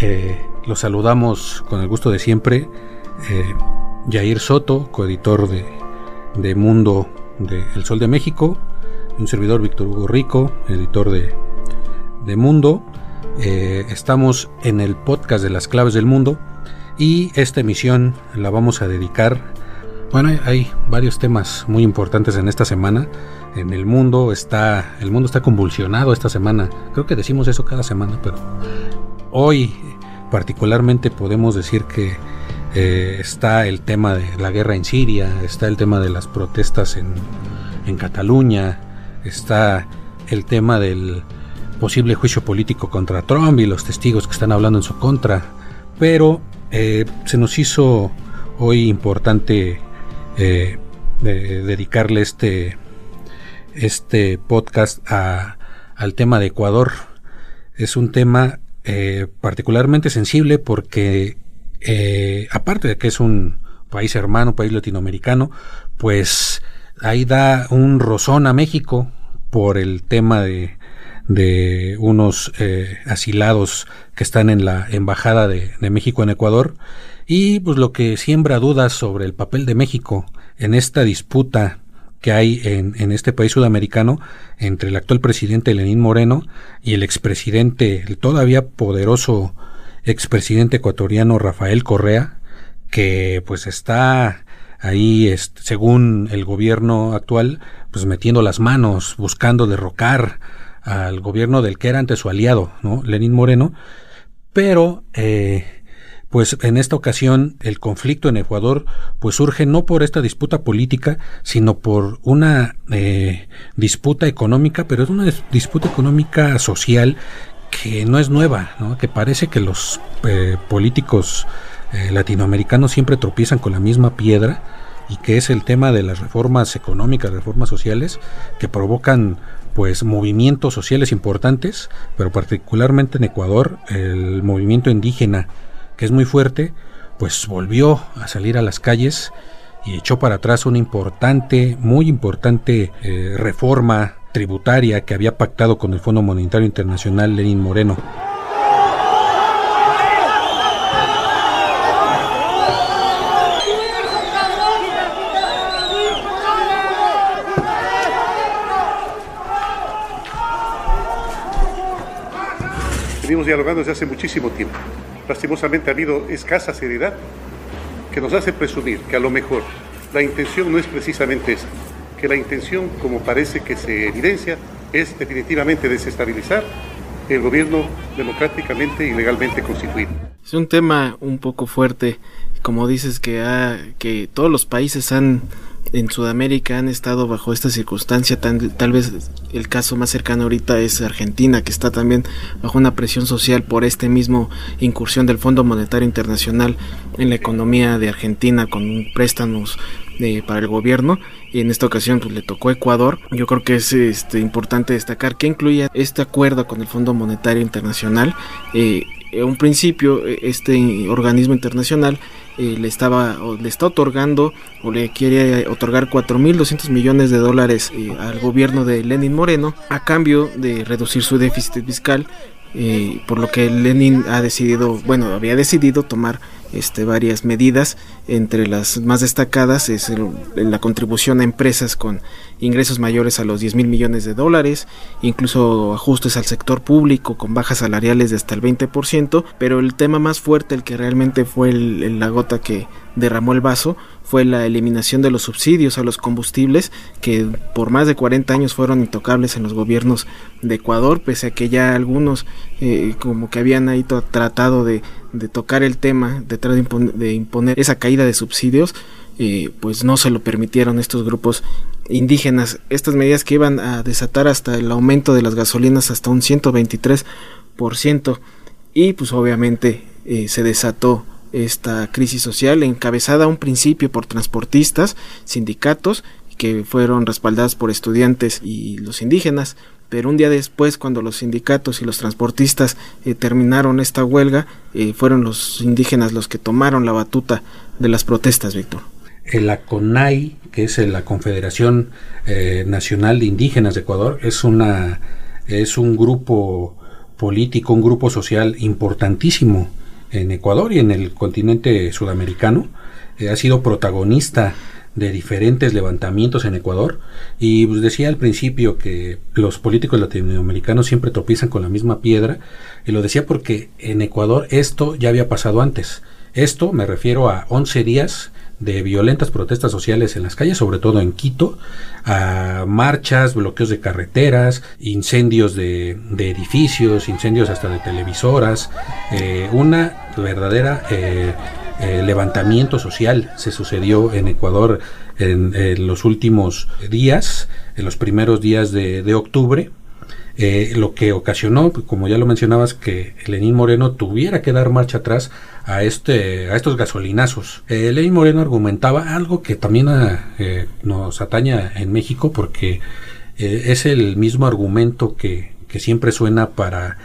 Eh, los saludamos con el gusto de siempre. Eh, Jair Soto, coeditor de, Mundo de El Sol de México. Un servidor Víctor Hugo Rico, editor de, Mundo. Eh, estamos en el podcast de las claves del mundo y esta emisión la vamos a dedicar. Bueno, hay varios temas muy importantes en esta semana. En el mundo está, el mundo está convulsionado esta semana. Creo que decimos eso cada semana, pero hoy particularmente podemos decir que eh, está el tema de la guerra en Siria, está el tema de las protestas en, en Cataluña, está el tema del posible juicio político contra Trump y los testigos que están hablando en su contra. Pero eh, se nos hizo hoy importante eh, de dedicarle este, este podcast a, al tema de Ecuador. Es un tema eh, particularmente sensible porque eh, aparte de que es un país hermano, país latinoamericano, pues ahí da un rozón a México por el tema de, unos eh, asilados que están en la embajada de, de, México en Ecuador. Y pues lo que siembra dudas sobre el papel de México en esta disputa que hay en, en, este país sudamericano entre el actual presidente Lenín Moreno y el expresidente, el todavía poderoso expresidente ecuatoriano Rafael Correa, que pues está ahí, según el gobierno actual, pues metiendo las manos, buscando derrocar al gobierno del que era antes su aliado, ¿no? Lenín Moreno, pero eh, pues en esta ocasión el conflicto en Ecuador pues surge no por esta disputa política, sino por una eh, disputa económica, pero es una disputa económica social que no es nueva, ¿no? que parece que los eh, políticos eh, latinoamericanos siempre tropiezan con la misma piedra y que es el tema de las reformas económicas, reformas sociales que provocan pues movimientos sociales importantes, pero particularmente en Ecuador el movimiento indígena que es muy fuerte, pues volvió a salir a las calles y echó para atrás una importante, muy importante eh, reforma tributaria que había pactado con el Fondo Monetario Internacional Lenín Moreno. Venimos dialogando desde hace muchísimo tiempo. Lastimosamente ha habido escasa seriedad que nos hace presumir que a lo mejor la intención no es precisamente esa, que la intención, como parece que se evidencia, es definitivamente desestabilizar el gobierno democráticamente y legalmente constituido. Es un tema un poco fuerte, como dices que, ha, que todos los países han en Sudamérica han estado bajo esta circunstancia. Tal, tal, vez el caso más cercano ahorita es Argentina, que está también bajo una presión social por este mismo incursión del Fondo Monetario Internacional en la economía de Argentina con préstamos eh, para el gobierno. Y en esta ocasión pues, le tocó Ecuador. Yo creo que es este, importante destacar que incluye este acuerdo con el Fondo Monetario Internacional. Eh, en un principio, este organismo internacional eh, le estaba o le está otorgando o le quiere otorgar 4.200 millones de dólares eh, al gobierno de Lenin Moreno a cambio de reducir su déficit fiscal, eh, por lo que Lenin ha decidido, bueno, había decidido tomar este, varias medidas, entre las más destacadas es la contribución a empresas con ingresos mayores a los 10 mil millones de dólares, incluso ajustes al sector público con bajas salariales de hasta el 20%, pero el tema más fuerte, el que realmente fue la gota que derramó el vaso, fue la eliminación de los subsidios a los combustibles que por más de 40 años fueron intocables en los gobiernos de Ecuador, pese a que ya algunos eh, como que habían ahí tratado de, tocar el tema detrás de, imponer, esa caída de subsidios, eh, pues no se lo permitieron estos grupos indígenas. Estas medidas que iban a desatar hasta el aumento de las gasolinas hasta un 123% y pues obviamente eh, se desató esta crisis social encabezada a un principio por transportistas, sindicatos que fueron respaldadas por estudiantes y los indígenas, pero un día después cuando los sindicatos y los transportistas eh, terminaron esta huelga, eh, fueron los indígenas los que tomaron la batuta de las protestas, Víctor. El ACONAI, que es la Confederación eh, Nacional de Indígenas de Ecuador, es una es un grupo político, un grupo social importantísimo en Ecuador y en el continente sudamericano. Eh, ha sido protagonista de diferentes levantamientos en Ecuador y pues, decía al principio que los políticos latinoamericanos siempre tropiezan con la misma piedra y lo decía porque en Ecuador esto ya había pasado antes. Esto me refiero a 11 días de violentas protestas sociales en las calles, sobre todo en Quito, a marchas, bloqueos de carreteras, incendios de, edificios, incendios hasta de televisoras, eh, una verdadera eh, eh, levantamiento social se sucedió en Ecuador en, los últimos días, en los primeros días de octubre, eh, lo que ocasionó, como ya lo mencionabas, que Lenín Moreno tuviera que dar marcha atrás a este a estos gasolinazos. Eh, Lenín Moreno argumentaba algo que también eh, nos ataña en México porque es el mismo argumento que, que siempre suena para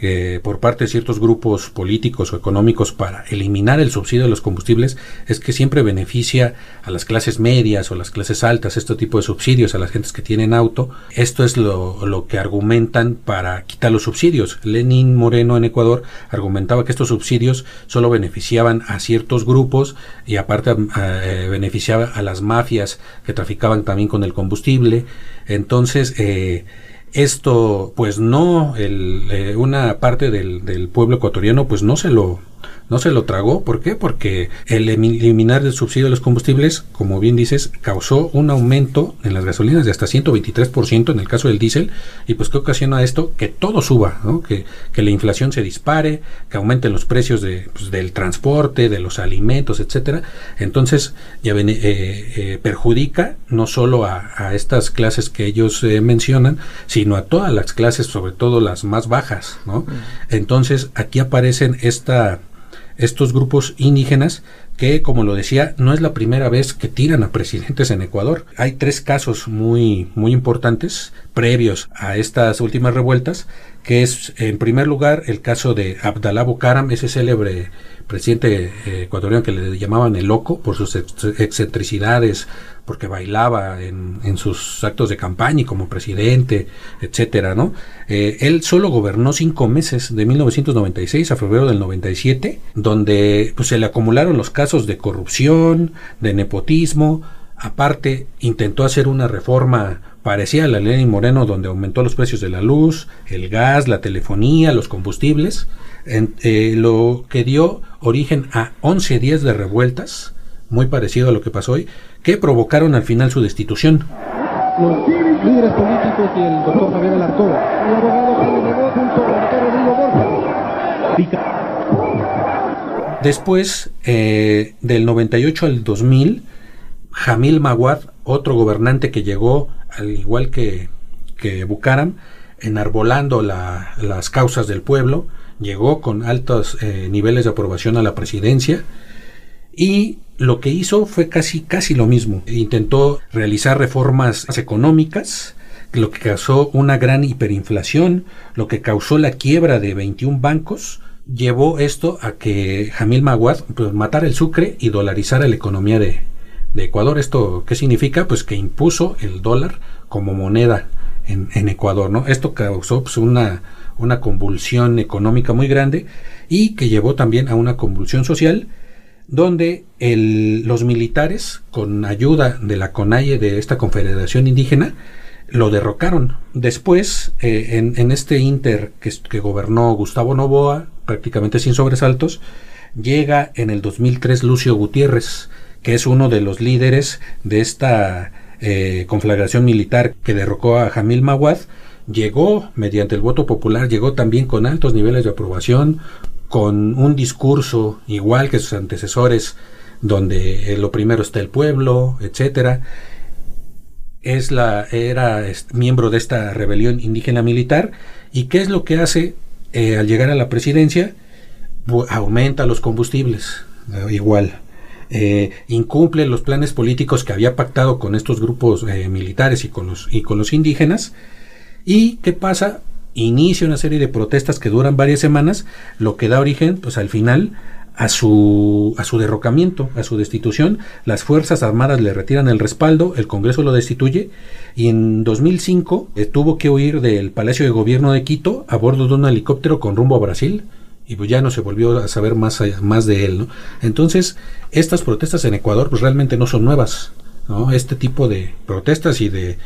eh, por parte de ciertos grupos políticos o económicos para eliminar el subsidio de los combustibles es que siempre beneficia a las clases medias o las clases altas este tipo de subsidios a las gentes que tienen auto. Esto es lo, lo que argumentan para quitar los subsidios. Lenin Moreno en Ecuador argumentaba que estos subsidios solo beneficiaban a ciertos grupos y aparte eh, beneficiaba a las mafias que traficaban también con el combustible. Entonces, eh, esto pues no el, eh, una parte del, del, pueblo ecuatoriano pues no se lo no se lo tragó. ¿Por qué? Porque el eliminar el subsidio de los combustibles, como bien dices, causó un aumento en las gasolinas de hasta 123% en el caso del diésel. ¿Y pues qué ocasiona esto? Que todo suba, ¿no? que, que la inflación se dispare, que aumenten los precios de, pues, del transporte, de los alimentos, etcétera. Entonces, ya ven, eh, eh, perjudica no solo a, a, estas clases que ellos eh, mencionan, sino a todas las clases, sobre todo las más bajas. ¿no? Entonces, aquí aparecen esta estos grupos indígenas que, como lo decía, no es la primera vez que tiran a presidentes en Ecuador. Hay tres casos muy, muy importantes previos a estas últimas revueltas, que es, en primer lugar, el caso de Abdalá Bucaram, ese célebre presidente eh, ecuatoriano que le llamaban el loco por sus excentricidades, porque bailaba en, sus actos de campaña y como presidente, etcétera, ¿no? Eh, él solo gobernó cinco meses, de 1996 a febrero del 97, donde pues, se le acumularon los casos de corrupción, de nepotismo, aparte intentó hacer una reforma parecida a la ley Moreno, donde aumentó los precios de la luz, el gas, la telefonía, los combustibles, eh, lo que dio origen a 11 días de revueltas, muy parecido a lo que pasó hoy, que provocaron al final su destitución. Los líderes políticos y el doctor Javier Alarcón, el abogado junto al doctor Rodrigo Borja. Después, eh, del 98 al 2000, Jamil Maguad, otro gobernante que llegó, al igual que, que Bucaram, enarbolando la, las causas del pueblo, llegó con altos eh, niveles de aprobación a la presidencia y lo que hizo fue casi casi lo mismo. Intentó realizar reformas económicas, lo que causó una gran hiperinflación, lo que causó la quiebra de 21 bancos, llevó esto a que Jamil Maguad pues, matara el sucre y dolarizara la economía de, Ecuador. ¿Esto qué significa? Pues que impuso el dólar como moneda en, Ecuador, ¿no? Esto causó pues, una, una convulsión económica muy grande y que llevó también a una convulsión social donde los militares, con ayuda de la CONAIE, de esta confederación indígena, lo derrocaron. Después, eh, en, este Inter que, que, gobernó Gustavo Novoa, prácticamente sin sobresaltos, llega en el 2003 Lucio Gutiérrez, que es uno de los líderes de esta eh, conflagración militar que derrocó a Jamil Mawad, llegó mediante el voto popular, llegó también con altos niveles de aprobación, con un discurso igual que sus antecesores, donde eh, lo primero está el pueblo, etcétera. Es la, era miembro de esta rebelión indígena militar. ¿Y qué es lo que hace eh, al llegar a la presidencia? aumenta los combustibles, eh, igual. incumple los planes políticos que había pactado con estos grupos militares y con, los, y con los indígenas. ¿Y qué pasa? inicia una serie de protestas que duran varias semanas, lo que da origen, pues al final, a su, a su derrocamiento, a su destitución. Las Fuerzas Armadas le retiran el respaldo, el Congreso lo destituye y en 2005 eh, tuvo que huir del Palacio de Gobierno de Quito a bordo de un helicóptero con rumbo a Brasil y pues ya no se volvió a saber más, más de él. ¿no? Entonces, estas protestas en Ecuador pues realmente no son nuevas. ¿no? Este tipo de protestas y de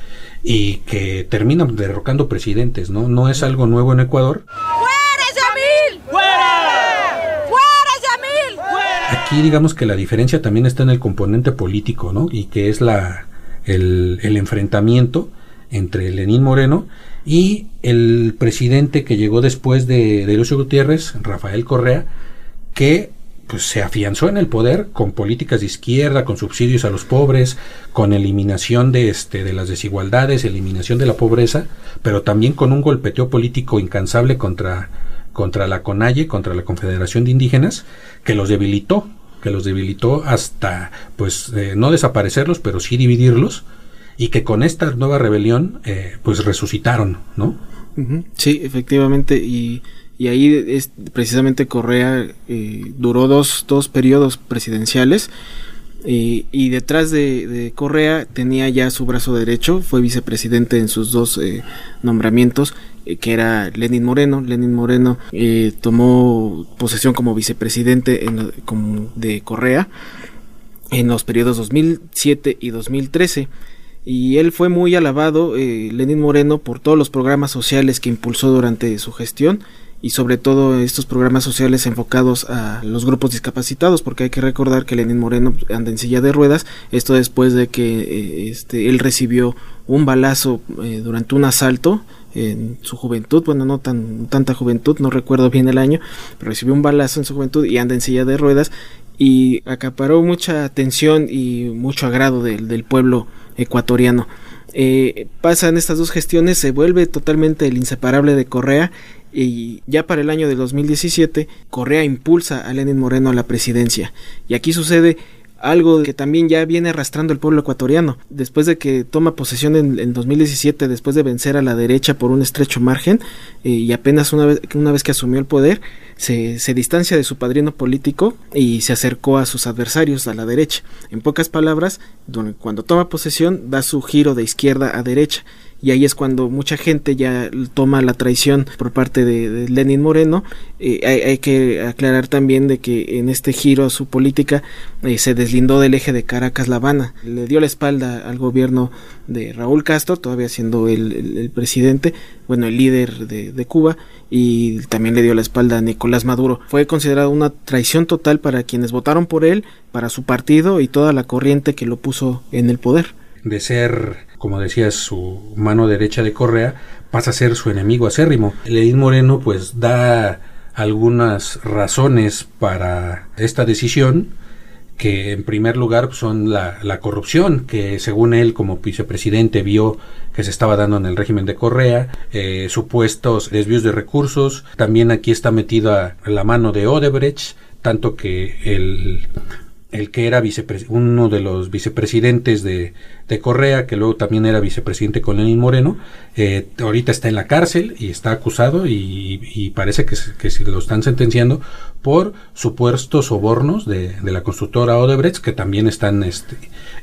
y que terminan derrocando presidentes, ¿no? No es algo nuevo en Ecuador. ¡Fuera Yamil! ¡Fuera! ¡Fuera Yamil! ¡Fuera! Aquí digamos que la diferencia también está en el componente político, ¿no? Y que es la el, el enfrentamiento entre Lenín Moreno y el presidente que llegó después de, de Lucio Gutiérrez, Rafael Correa, que pues se afianzó en el poder con políticas de izquierda, con subsidios a los pobres, con eliminación de este de las desigualdades, eliminación de la pobreza, pero también con un golpeteo político incansable contra contra la CONAIE, contra la Confederación de Indígenas, que los debilitó, que los debilitó hasta pues eh, no desaparecerlos, pero sí dividirlos y que con esta nueva rebelión eh, pues resucitaron, ¿no? Sí, efectivamente y y ahí es precisamente Correa eh, duró dos, dos periodos presidenciales y detrás de, Correa tenía ya su brazo derecho, fue vicepresidente en sus dos eh, nombramientos, eh, que era Lenin Moreno. Lenin Moreno tomó posesión como vicepresidente en, de Correa en los periodos 2007 y 2013 y él fue muy alabado, Lenin Moreno, por todos los programas sociales que impulsó durante su gestión y sobre todo estos programas sociales enfocados a los grupos discapacitados, porque hay que recordar que Lenín Moreno anda en silla de ruedas, esto después de que eh, este, él recibió un balazo eh, durante un asalto en su juventud, bueno, no tan tanta juventud, no recuerdo bien el año, pero recibió un balazo en su juventud y anda en silla de ruedas y acaparó mucha atención y mucho agrado del, pueblo ecuatoriano. Eh, pasan estas dos gestiones, se vuelve totalmente el inseparable de Correa y ya para el año de 2017 Correa impulsa a Lenin Moreno a la presidencia y aquí sucede algo que también ya viene arrastrando el pueblo ecuatoriano. Después de que toma posesión en, 2017, después de vencer a la derecha por un estrecho margen, eh, y apenas una vez, una vez que asumió el poder, se, distancia de su padrino político y se acercó a sus adversarios a la derecha. En pocas palabras, cuando toma posesión, da su giro de izquierda a derecha y ahí es cuando mucha gente ya toma la traición por parte de, Lenin Moreno. Eh, hay, que aclarar también de que en este giro a su política eh, se deslindó del eje de Caracas-La Habana, le dio la espalda al gobierno de Raúl Castro, todavía siendo el, presidente, bueno, el líder de, de, Cuba, y también le dio la espalda a Nicolás Maduro. Fue considerado una traición total para quienes votaron por él, para su partido y toda la corriente que lo puso en el poder. De ser como decías, su mano derecha de Correa, pasa a ser su enemigo acérrimo. Lenín Moreno pues da algunas razones para esta decisión, que en primer lugar son la, corrupción, que según él como vicepresidente vio que se estaba dando en el régimen de Correa, eh, supuestos desvíos de recursos, también aquí está metida la mano de Odebrecht, tanto que el el que era uno de los vicepresidentes de, Correa, que luego también era vicepresidente con Lenín Moreno, eh, ahorita está en la cárcel y está acusado y, parece que, que se lo están sentenciando por supuestos sobornos de, la constructora Odebrecht, que también están este,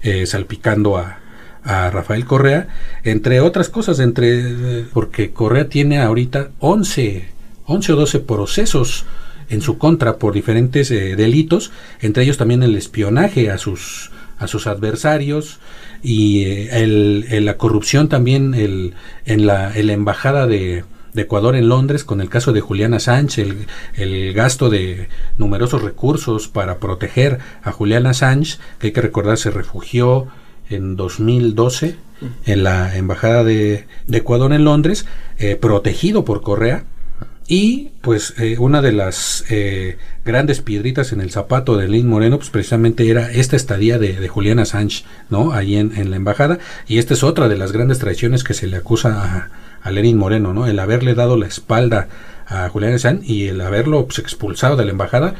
eh, salpicando a, a Rafael Correa, entre otras cosas, entre porque Correa tiene ahorita 11, 11 o 12 procesos en su contra por diferentes eh, delitos, entre ellos también el espionaje a sus a sus adversarios y eh, el, la corrupción también el, en, la, embajada de, Ecuador en Londres con el caso de Juliana Sánchez, el, el, gasto de numerosos recursos para proteger a Juliana Sánchez, que hay que recordar se refugió en 2012 en la embajada de, de Ecuador en Londres, eh, protegido por Correa, y pues eh, una de las eh, grandes piedritas en el zapato de Lenín Moreno, pues precisamente era esta estadía de, de Juliana Sánchez, ¿no? Ahí en, en, la embajada. Y esta es otra de las grandes traiciones que se le acusa a, a Lenín Moreno, ¿no? El haberle dado la espalda a Juliana Sánchez y el haberlo pues, expulsado de la embajada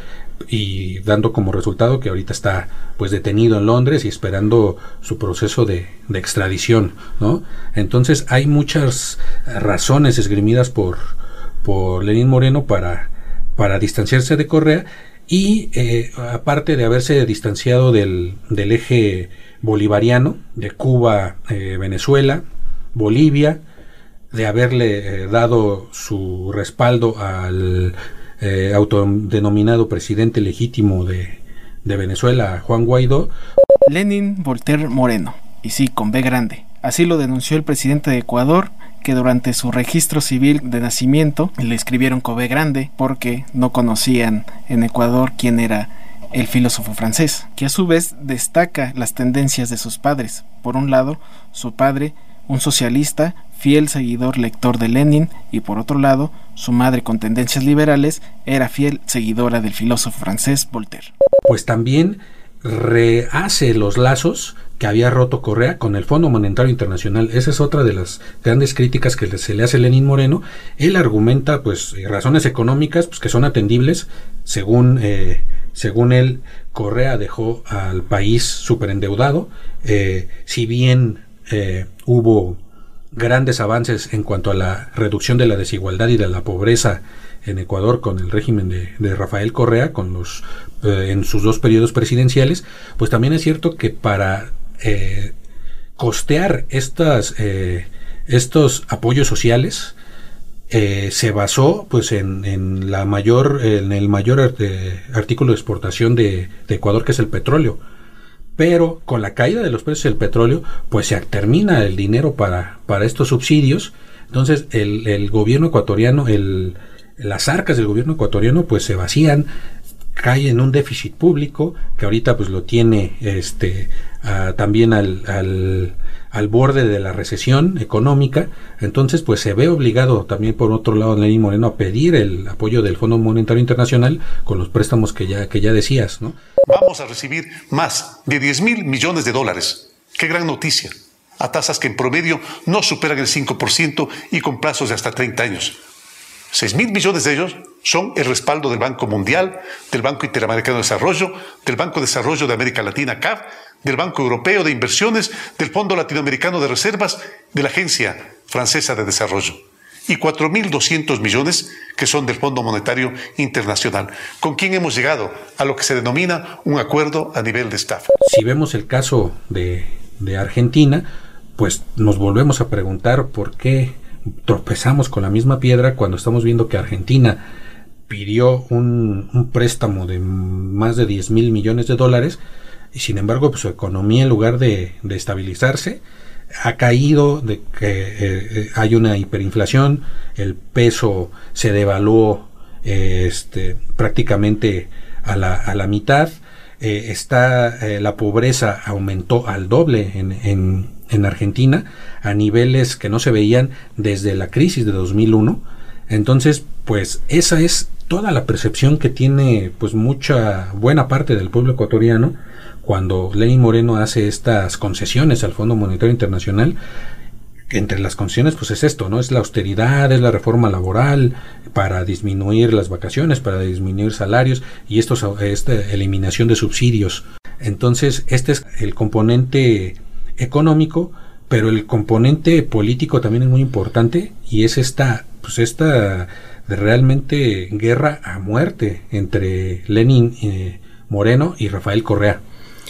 y dando como resultado que ahorita está pues detenido en Londres y esperando su proceso de, de extradición, ¿no? Entonces hay muchas razones esgrimidas por por Lenín Moreno para, para distanciarse de Correa y eh, aparte de haberse distanciado del, del eje bolivariano de Cuba, eh, Venezuela, Bolivia, de haberle eh, dado su respaldo al autodenominado presidente legítimo de, de Venezuela, Juan Guaidó. Lenin Voltaire Moreno, y sí, con B grande. Así lo denunció el presidente de Ecuador que durante su registro civil de nacimiento le escribieron Cové Grande porque no conocían en Ecuador quién era el filósofo francés, que a su vez destaca las tendencias de sus padres. Por un lado, su padre, un socialista, fiel seguidor lector de Lenin, y por otro lado, su madre con tendencias liberales era fiel seguidora del filósofo francés Voltaire. Pues también rehace los lazos que había roto Correa con el Fondo Monetario Internacional. Esa es otra de las grandes críticas que se le hace a Lenín Moreno. Él argumenta, pues, eh, razones económicas, pues, que son atendibles. Según, eh, según él, Correa dejó al país superendeudado. Eh, si bien hubo grandes avances en cuanto a la reducción de la desigualdad y de la pobreza en Ecuador con el régimen de, de Rafael Correa, con los en sus dos periodos presidenciales, pues también es cierto que para eh, costear estas, eh, estos apoyos sociales eh, se basó pues en, la mayor en el mayor artículo de exportación de, Ecuador que es el petróleo. Pero con la caída de los precios del petróleo pues se termina el dinero para, para estos subsidios. Entonces el, el gobierno ecuatoriano el, las arcas del gobierno ecuatoriano pues se vacían cae en un déficit público que ahorita pues lo tiene este también al, al, al, borde de la recesión económica. Entonces pues se ve obligado también por otro lado Lenín Moreno a pedir el apoyo del Fondo Monetario Internacional con los préstamos que ya que ya decías ¿no? vamos a recibir más de 10 mil millones de dólares. Qué gran noticia. A tasas que en promedio no superan el 5% y con plazos de hasta 30 años. 6 mil millones de ellos son el respaldo del Banco Mundial, del Banco Interamericano de Desarrollo, del Banco de Desarrollo de América Latina, CAF, del Banco Europeo de Inversiones, del Fondo Latinoamericano de Reservas, de la Agencia Francesa de Desarrollo. Y 4.200 millones que son del Fondo Monetario Internacional, con quien hemos llegado a lo que se denomina un acuerdo a nivel de staff. Si vemos el caso de, de Argentina, pues nos volvemos a preguntar por qué tropezamos con la misma piedra cuando estamos viendo que Argentina pidió un, préstamo de más de 10 mil millones de dólares y sin embargo pues, su economía en lugar de, estabilizarse ha caído, de que eh, eh, hay una hiperinflación, el peso se devaluó este, prácticamente a la, a la mitad, eh, está la pobreza aumentó al doble en, en, en Argentina a niveles que no se veían desde la crisis de 2001. Entonces, pues esa es toda la percepción que tiene pues mucha buena parte del pueblo ecuatoriano cuando Lenín Moreno hace estas concesiones al Fondo Monetario Internacional entre las concesiones pues es esto, ¿no? Es la austeridad, es la reforma laboral para disminuir las vacaciones, para disminuir salarios y esto esta eliminación de subsidios. Entonces, este es el componente económico, pero el componente político también es muy importante y es esta, pues esta de realmente guerra a muerte entre Lenin eh, Moreno y Rafael Correa.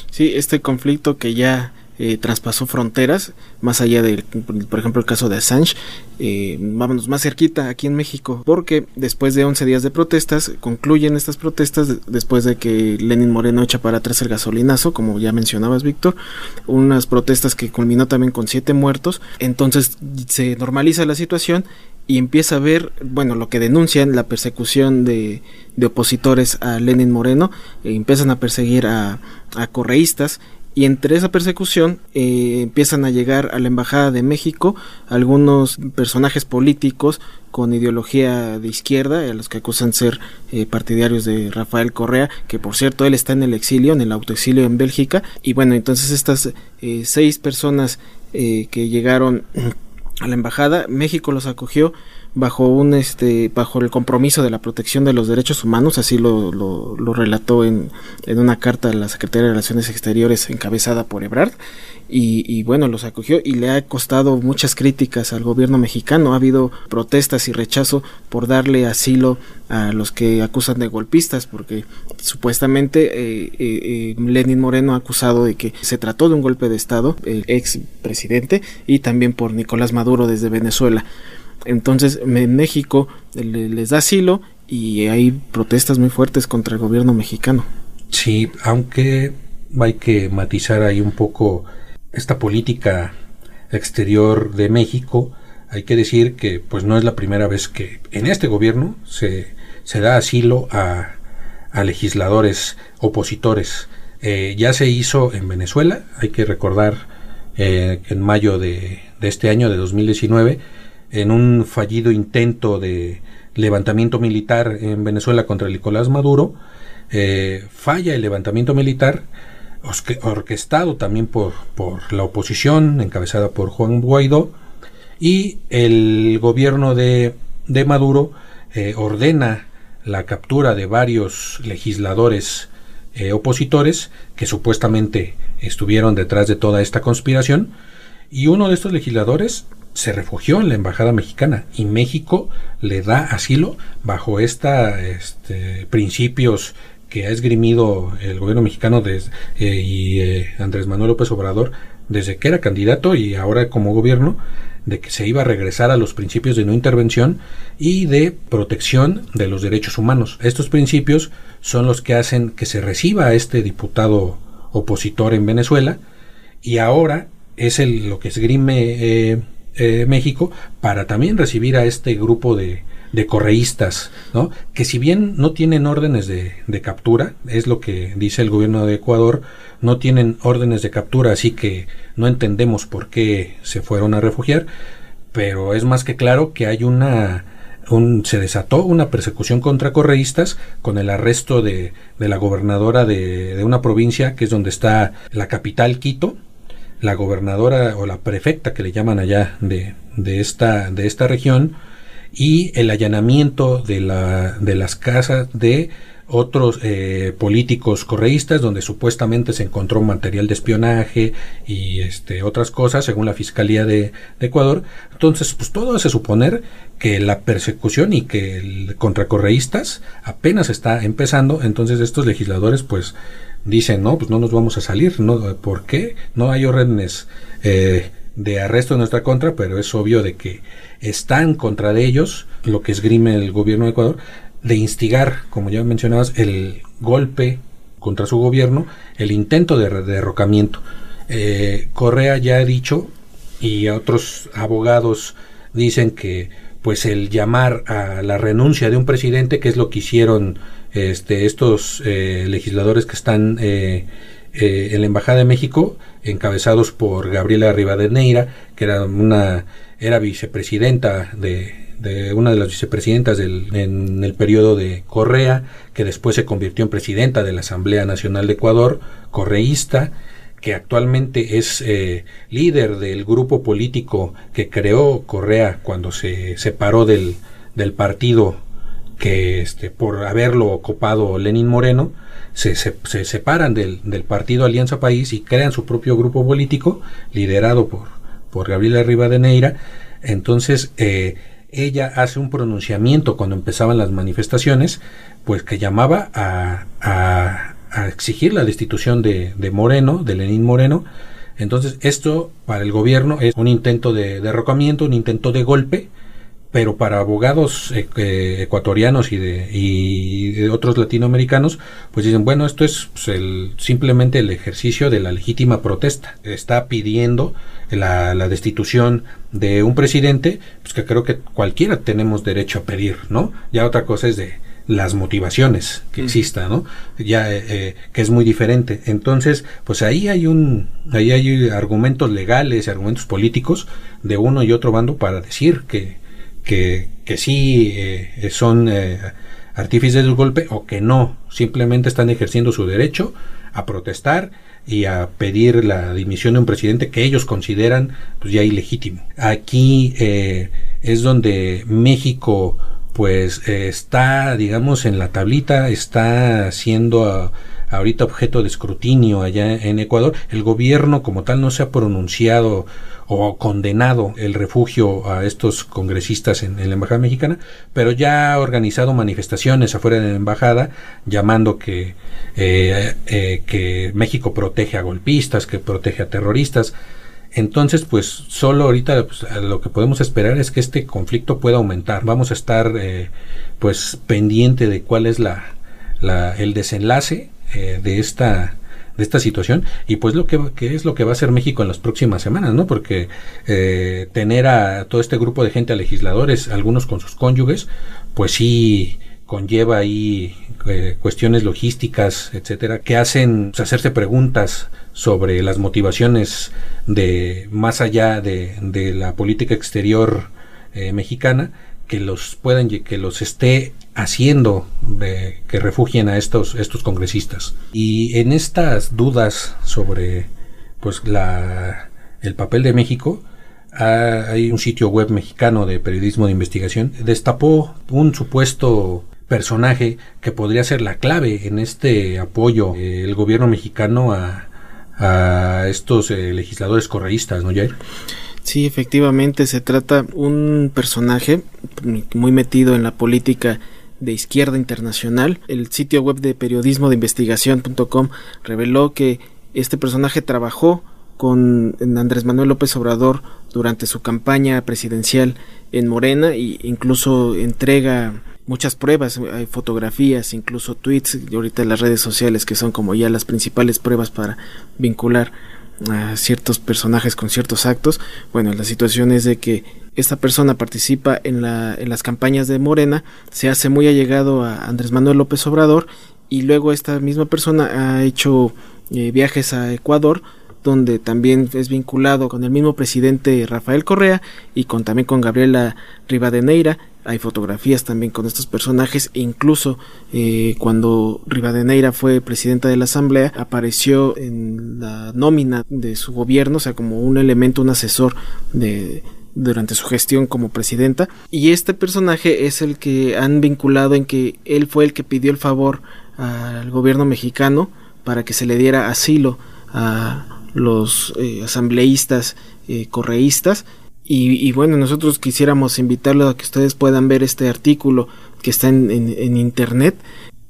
Sí, este conflicto que ya eh, traspasó fronteras, más allá del, por ejemplo, el caso de Assange, eh, vámonos más cerquita aquí en México, porque después de 11 días de protestas, concluyen estas protestas después de que Lenin Moreno echa para atrás el gasolinazo, como ya mencionabas, Víctor, unas protestas que culminó también con siete muertos, entonces se normaliza la situación y empieza a ver, bueno, lo que denuncian, la persecución de, de opositores a Lenin Moreno, e empiezan a perseguir a, a correístas y entre esa persecución eh, empiezan a llegar a la Embajada de México algunos personajes políticos con ideología de izquierda, a los que acusan ser eh, partidarios de Rafael Correa, que por cierto él está en el exilio, en el autoexilio en Bélgica, y bueno, entonces estas eh, seis personas que llegaron a la embajada, México los acogió bajo un este bajo el compromiso de la protección de los derechos humanos así lo, lo, relató en, en, una carta de la Secretaría de Relaciones Exteriores encabezada por Ebrard y, y, bueno los acogió y le ha costado muchas críticas al gobierno mexicano. Ha habido protestas y rechazo por darle asilo a los que acusan de golpistas porque supuestamente eh, eh, eh, Lenin Moreno ha acusado de que se trató de un golpe de estado el ex presidente y también por Nicolás Maduro desde Venezuela entonces en México les da asilo y hay protestas muy fuertes contra el gobierno mexicano. Sí, aunque hay que matizar ahí un poco esta política exterior de México, hay que decir que pues no es la primera vez que en este gobierno se, se da asilo a, a legisladores opositores. Eh, ya se hizo en Venezuela, hay que recordar eh, en mayo de, de este año, de 2019, en un fallido intento de levantamiento militar en Venezuela contra Nicolás Maduro, eh, falla el levantamiento militar, orquestado también por, por la oposición, encabezada por Juan Guaidó, y el gobierno de, de Maduro eh, ordena la captura de varios legisladores eh, opositores que supuestamente estuvieron detrás de toda esta conspiración, y uno de estos legisladores se refugió en la embajada mexicana y México le da asilo bajo esta este, principios que ha esgrimido el gobierno mexicano desde, eh, y eh, Andrés Manuel López Obrador desde que era candidato y ahora como gobierno de que se iba a regresar a los principios de no intervención y de protección de los derechos humanos. Estos principios son los que hacen que se reciba a este diputado opositor en Venezuela y ahora es el, lo que esgrime eh, eh, México para también recibir a este grupo de, de correístas, ¿no? que si bien no tienen órdenes de, de, captura, es lo que dice el gobierno de Ecuador, no tienen órdenes de captura, así que no entendemos por qué se fueron a refugiar, pero es más que claro que hay una un, se desató una persecución contra correístas con el arresto de, de la gobernadora de, de una provincia que es donde está la capital Quito, la gobernadora o la prefecta que le llaman allá de, de, esta, de esta región y el allanamiento de, la, de las casas de otros eh, políticos correístas donde supuestamente se encontró material de espionaje y este otras cosas según la fiscalía de, Ecuador. Entonces pues todo hace suponer que la persecución y que el contra correístas apenas está empezando. Entonces estos legisladores pues dicen, no, pues no nos vamos a salir, ¿no? ¿Por qué? No hay órdenes eh, de arresto en nuestra contra, pero es obvio de que están contra de ellos, lo que esgrime el gobierno de Ecuador, de instigar, como ya mencionabas, el golpe contra su gobierno, el intento de derrocamiento. Eh, Correa ya ha dicho, y otros abogados dicen que pues el llamar a la renuncia de un presidente, que es lo que hicieron este, estos eh, legisladores que están eh, eh, en la Embajada de México, encabezados por Gabriela Rivadeneira, que era una era vicepresidenta de, una de las vicepresidentas del, en el periodo de Correa, que después se convirtió en presidenta de la Asamblea Nacional de Ecuador, correísta, que actualmente es líder del grupo político que creó Correa cuando se separó del, del partido que este, por haberlo ocupado Lenin Moreno, se, se, separan del, del, partido Alianza País y crean su propio grupo político, liderado por, por Gabriela Rivadeneira. Entonces, eh, ella hace un pronunciamiento cuando empezaban las manifestaciones, pues que llamaba a, a, exigir la destitución de, de, Moreno, de Lenín Moreno. Entonces, esto para el gobierno es un intento de derrocamiento, un intento de golpe, pero para abogados eh, eh, ecuatorianos y de, y de, otros latinoamericanos, pues dicen, bueno, esto es pues, el, simplemente el ejercicio de la legítima protesta. Está pidiendo la, la, destitución de un presidente, pues que creo que cualquiera tenemos derecho a pedir, ¿no? Ya otra cosa es de las motivaciones que exista, ¿no? Ya eh, que es muy diferente. Entonces, pues ahí hay un, ahí hay argumentos legales argumentos políticos de uno y otro bando para decir que que, sí eh, son eh, artífices del golpe o que no, simplemente están ejerciendo su derecho a protestar y a pedir la dimisión de un presidente que ellos consideran pues ya ilegítimo. Aquí eh, es donde México pues está digamos en la tablita, está siendo ahorita objeto de escrutinio allá en Ecuador. El gobierno como tal no se ha pronunciado o condenado el refugio a estos congresistas en, la embajada mexicana, pero ya ha organizado manifestaciones afuera de la embajada llamando que eh, eh, que México protege a golpistas, que protege a terroristas. Entonces, pues solo ahorita pues, lo que podemos esperar es que este conflicto pueda aumentar. Vamos a estar eh, pues pendiente de cuál es la, la el desenlace de esta de esta situación y pues lo que, es lo que va a hacer México en las próximas semanas, ¿no? Porque eh, tener a todo este grupo de gente, a legisladores, algunos con sus cónyuges, pues sí conlleva ahí eh, cuestiones logísticas, etcétera, que hacen hacerse preguntas sobre las motivaciones de más allá de, de la política exterior eh, mexicana que los puedan que los esté haciendo de que refugien a estos estos congresistas y en estas dudas sobre pues la el papel de México hay un sitio web mexicano de periodismo de investigación destapó un supuesto personaje que podría ser la clave en este apoyo del gobierno mexicano a, a estos eh, legisladores correístas, ¿no, Jair? Sí, efectivamente se trata un personaje muy metido en la política de izquierda internacional. El sitio web de periodismo de investigación.com reveló que este personaje trabajó con Andrés Manuel López Obrador durante su campaña presidencial en Morena e incluso entrega muchas pruebas, hay fotografías, incluso tweets y ahorita las redes sociales que son como ya las principales pruebas para vincular a ciertos personajes con ciertos actos. Bueno, la situación es de que esta persona participa en, la, en las campañas de Morena, se hace muy allegado a Andrés Manuel López Obrador y luego esta misma persona ha hecho eh, viajes a Ecuador donde también es vinculado con el mismo presidente Rafael Correa y con también con Gabriela Rivadeneira hay fotografías también con estos personajes. E incluso eh, cuando Rivadeneira fue presidenta de la asamblea apareció en la nómina de su gobierno o sea como un elemento un asesor de durante su gestión como presidenta. Y este personaje es el que han vinculado en que él fue el que pidió el favor al gobierno mexicano para que se le diera asilo a los eh, asambleístas eh, correístas y, bueno, nosotros quisiéramos invitarlos a que ustedes puedan ver este artículo que está en, en, internet.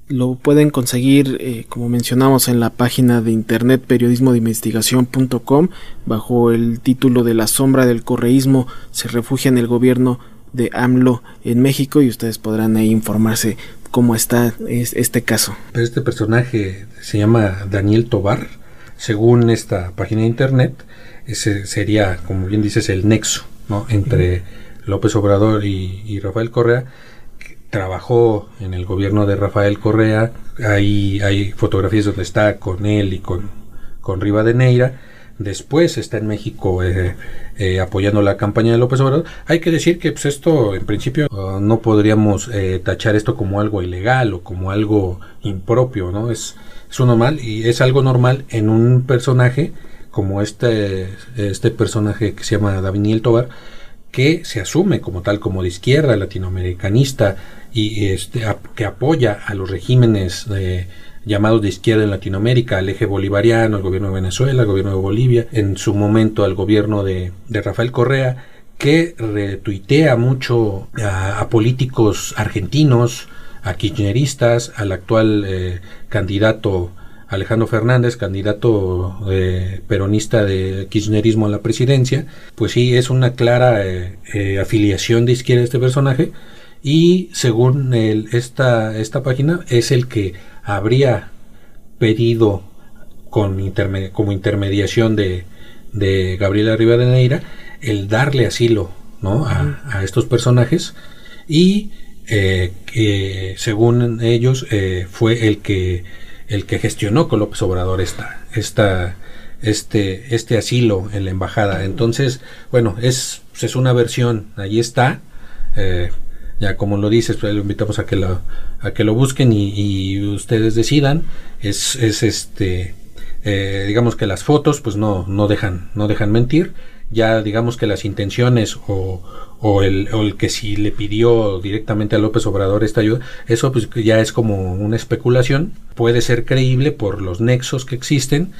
Lo pueden conseguir, eh, como mencionamos, en la página de internet periodismo de investigación.com bajo el título de La sombra del correísmo se refugia en el gobierno de AMLO en México y ustedes podrán ahí informarse cómo está este caso. Este personaje se llama Daniel Tobar, según esta página de internet ese sería, como bien dices, el nexo ¿no? entre López Obrador y, Rafael Correa. trabajó en el gobierno de Rafael Correa. Ahí hay fotografías donde está con él y con, con Rivadeneira. Después está en México eh, eh, apoyando la campaña de López Obrador. Hay que decir que pues, esto, en principio, uh, no podríamos eh, tachar esto como algo ilegal o como algo impropio, ¿no? Es, es normal y es algo normal en un personaje como este, este personaje que se llama Daviniel Tobar, que se asume como tal, como de izquierda, latinoamericanista y este, que apoya a los regímenes llamados de izquierda en Latinoamérica, al eje bolivariano, al gobierno de Venezuela, al gobierno de Bolivia, en su momento al gobierno de, Rafael Correa, que retuitea mucho a, políticos argentinos, a kirchneristas, al actual eh, candidato Alejandro Fernández, candidato eh, peronista de kirchnerismo a la presidencia, pues sí, es una clara eh, afiliación de izquierda este personaje y según esta, esta página es el que habría pedido con como intermediación de, de Gabriela Rivadeneira el darle asilo ¿no? a, estos personajes y eh, que según ellos eh, fue el que el que gestionó con López Obrador esta, esta, este, este asilo en la embajada. Entonces, bueno, es, es una versión, ahí está. Eh, ya como lo dices, pues lo invitamos a que lo, a que lo busquen y, ustedes decidan. Es, es este, eh, digamos que las fotos, pues no, no dejan, no dejan mentir. Ya digamos que las intenciones o, o, el, o el que si le pidió directamente a López Obrador esta ayuda, eso pues ya es como una especulación. Puede ser creíble por los nexos que existen,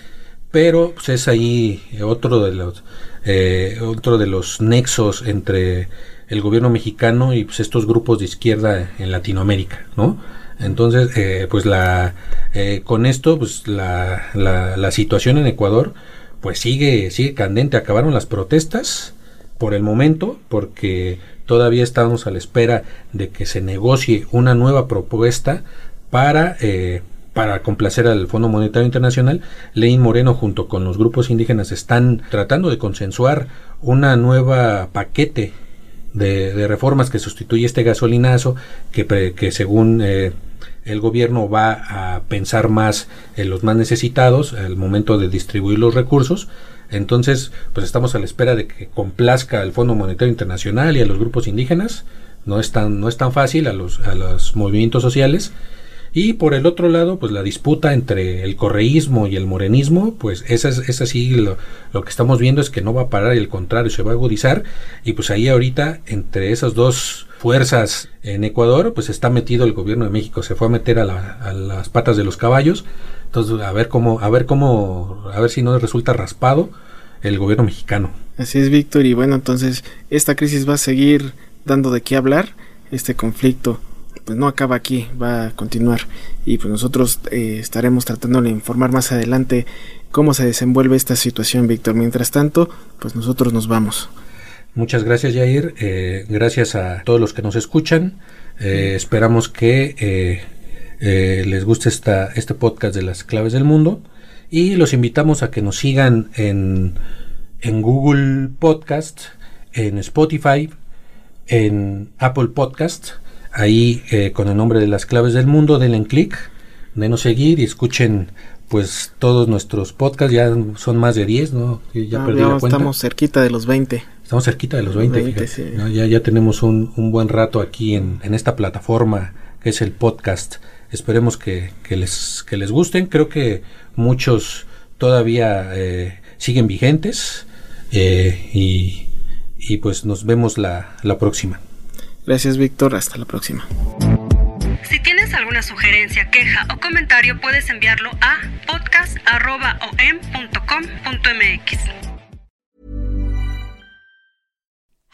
pero pues es ahí otro de los eh, otro de los nexos entre el gobierno mexicano y pues estos grupos de izquierda en Latinoamérica, ¿no? Entonces, eh, pues la eh, con esto, pues la, la, situación en Ecuador, pues sigue sigue candente. Acabaron las protestas por el momento, porque todavía estamos a la espera de que se negocie una nueva propuesta para eh, para complacer al Fondo Monetario Internacional, Leín Moreno junto con los grupos indígenas están tratando de consensuar una nueva paquete de, reformas que sustituye este gasolinazo que, que según eh, el gobierno va a pensar más en los más necesitados al momento de distribuir los recursos. Entonces, pues estamos a la espera de que complazca al Fondo Monetario Internacional y a los grupos indígenas. No es tan, no es tan fácil a los, a los movimientos sociales. Y por el otro lado, pues la disputa entre el correísmo y el morenismo, pues esa es, esa sí lo, que estamos viendo es que no va a parar y al contrario se va a agudizar. Y pues ahí ahorita, entre esas dos fuerzas en Ecuador, pues está metido el gobierno de México, se fue a meter a, las patas de los caballos. Entonces, a ver cómo, a ver cómo, a ver si no resulta raspado el gobierno mexicano. Así es, Víctor, y bueno, entonces esta crisis va a seguir dando de qué hablar, este conflicto pues no acaba aquí, va a continuar y pues nosotros eh, estaremos tratando de informar más adelante cómo se desenvuelve esta situación, Víctor. Mientras tanto, pues nosotros nos vamos. Muchas gracias, Jair. Eh, gracias a todos los que nos escuchan. Eh, esperamos que les guste esta, este podcast de las claves del mundo y los invitamos a que nos sigan en, en Google Podcast, en Spotify, en Apple Podcast ahí eh, con el nombre de las claves del mundo, denle clic, denos seguir y escuchen pues todos nuestros podcasts, ya son más de 10, ¿no? Ya, ah, Estamos cerquita de los 20. Estamos cerquita de los 20, ya, ya tenemos un, un, buen rato aquí en, en, esta plataforma que es el podcast. Esperemos que, que, les, que les gusten, creo que muchos todavía eh, siguen vigentes eh, y, y pues nos vemos la, la próxima. Gracias Víctor, hasta la próxima. Si tienes alguna sugerencia, queja o comentario, puedes enviarlo a podcast.om.com.mx.